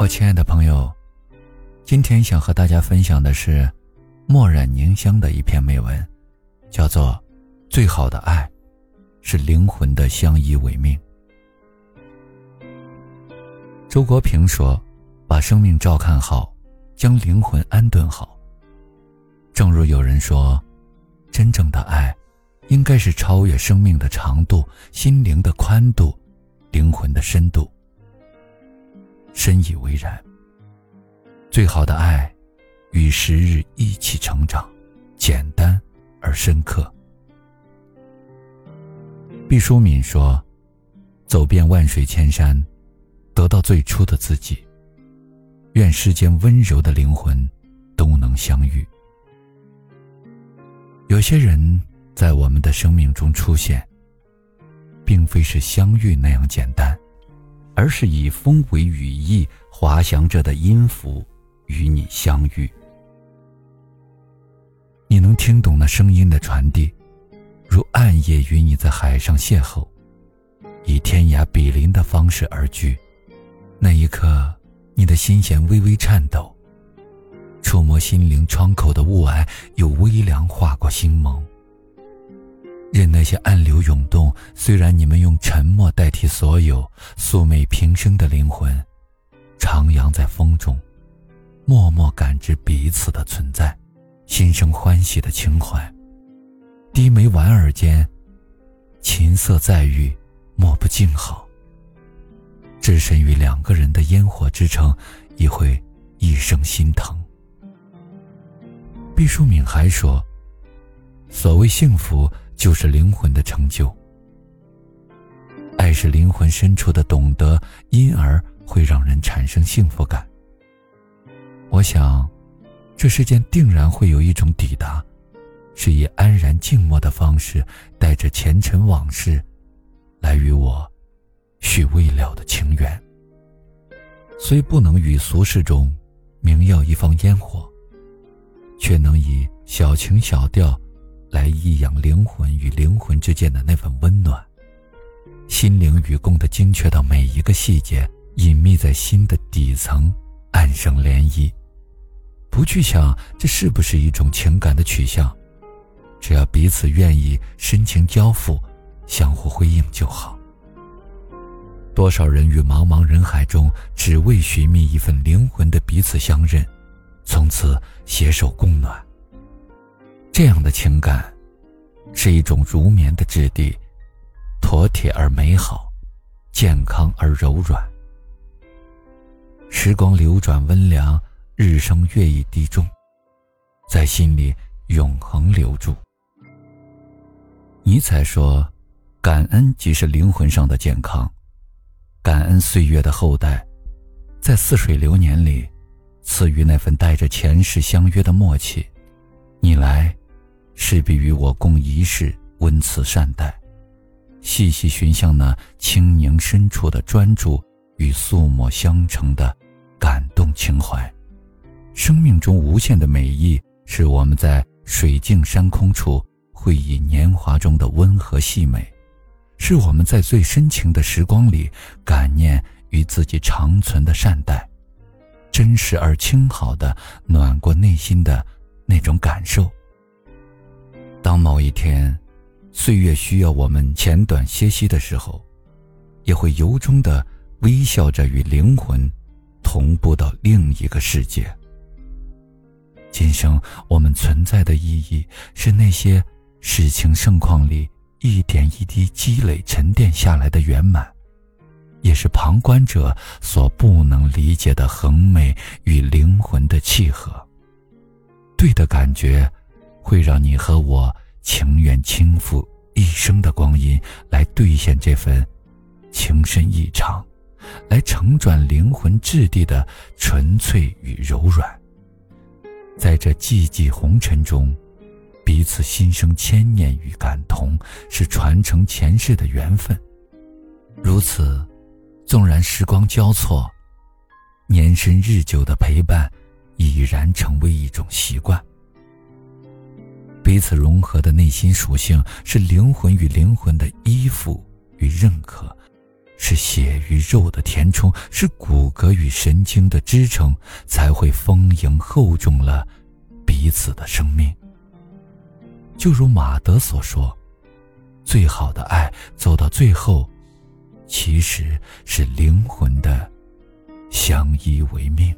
我亲爱的朋友，今天想和大家分享的是墨染凝香的一篇美文，叫做《最好的爱是灵魂的相依为命》。周国平说：“把生命照看好，将灵魂安顿好。”正如有人说，真正的爱，应该是超越生命的长度、心灵的宽度、灵魂的深度。深以为然。最好的爱，与时日一起成长，简单而深刻。毕淑敏说：“走遍万水千山，得到最初的自己。愿世间温柔的灵魂都能相遇。”有些人在我们的生命中出现，并非是相遇那样简单。而是以风为羽翼，滑翔着的音符，与你相遇。你能听懂那声音的传递，如暗夜与你在海上邂逅，以天涯比邻的方式而居。那一刻，你的心弦微微颤抖，触摸心灵窗口的雾霭，有微凉划过心眸。任那些暗流涌动，虽然你们用沉默代替所有，素昧平生的灵魂，徜徉在风中，默默感知彼此的存在，心生欢喜的情怀。低眉莞尔间，琴瑟在御，莫不静好。置身于两个人的烟火之城，亦会一生心疼。毕淑敏还说：“所谓幸福。”就是灵魂的成就。爱是灵魂深处的懂得，因而会让人产生幸福感。我想，这世间定然会有一种抵达，是以安然静默的方式，带着前尘往事，来与我续未了的情缘。虽不能与俗世中明耀一方烟火，却能以小情小调。来抑扬灵魂与灵魂之间的那份温暖，心灵与共的精确到每一个细节，隐秘在心的底层，暗生涟漪。不去想这是不是一种情感的取向，只要彼此愿意深情交付，相互辉映就好。多少人于茫茫人海中，只为寻觅一份灵魂的彼此相认，从此携手共暖。这样的情感，是一种如棉的质地，妥帖而美好，健康而柔软。时光流转温凉，日升月异低重，在心里永恒留住。尼采说：“感恩即是灵魂上的健康，感恩岁月的后代，在似水流年里，赐予那份带着前世相约的默契。你来。”势必与我共一世温慈善待，细细寻向那清宁深处的专注与素墨相成的感动情怀。生命中无限的美意，是我们在水静山空处会以年华中的温和细美，是我们在最深情的时光里感念与自己长存的善待，真实而清好的暖过内心的那种感受。当某一天，岁月需要我们浅短歇息的时候，也会由衷的微笑着与灵魂同步到另一个世界。今生我们存在的意义，是那些事情盛况里一点一滴积累沉淀下来的圆满，也是旁观者所不能理解的恒美与灵魂的契合。对的感觉。会让你和我情愿倾覆一生的光阴，来兑现这份情深意长，来承转灵魂质地的纯粹与柔软。在这寂寂红尘中，彼此心生牵念与感同，是传承前世的缘分。如此，纵然时光交错，年深日久的陪伴，已然成为一种习惯。彼此融合的内心属性，是灵魂与灵魂的依附与认可，是血与肉的填充，是骨骼与神经的支撑，才会丰盈厚重了彼此的生命。就如马德所说：“最好的爱走到最后，其实是灵魂的相依为命。”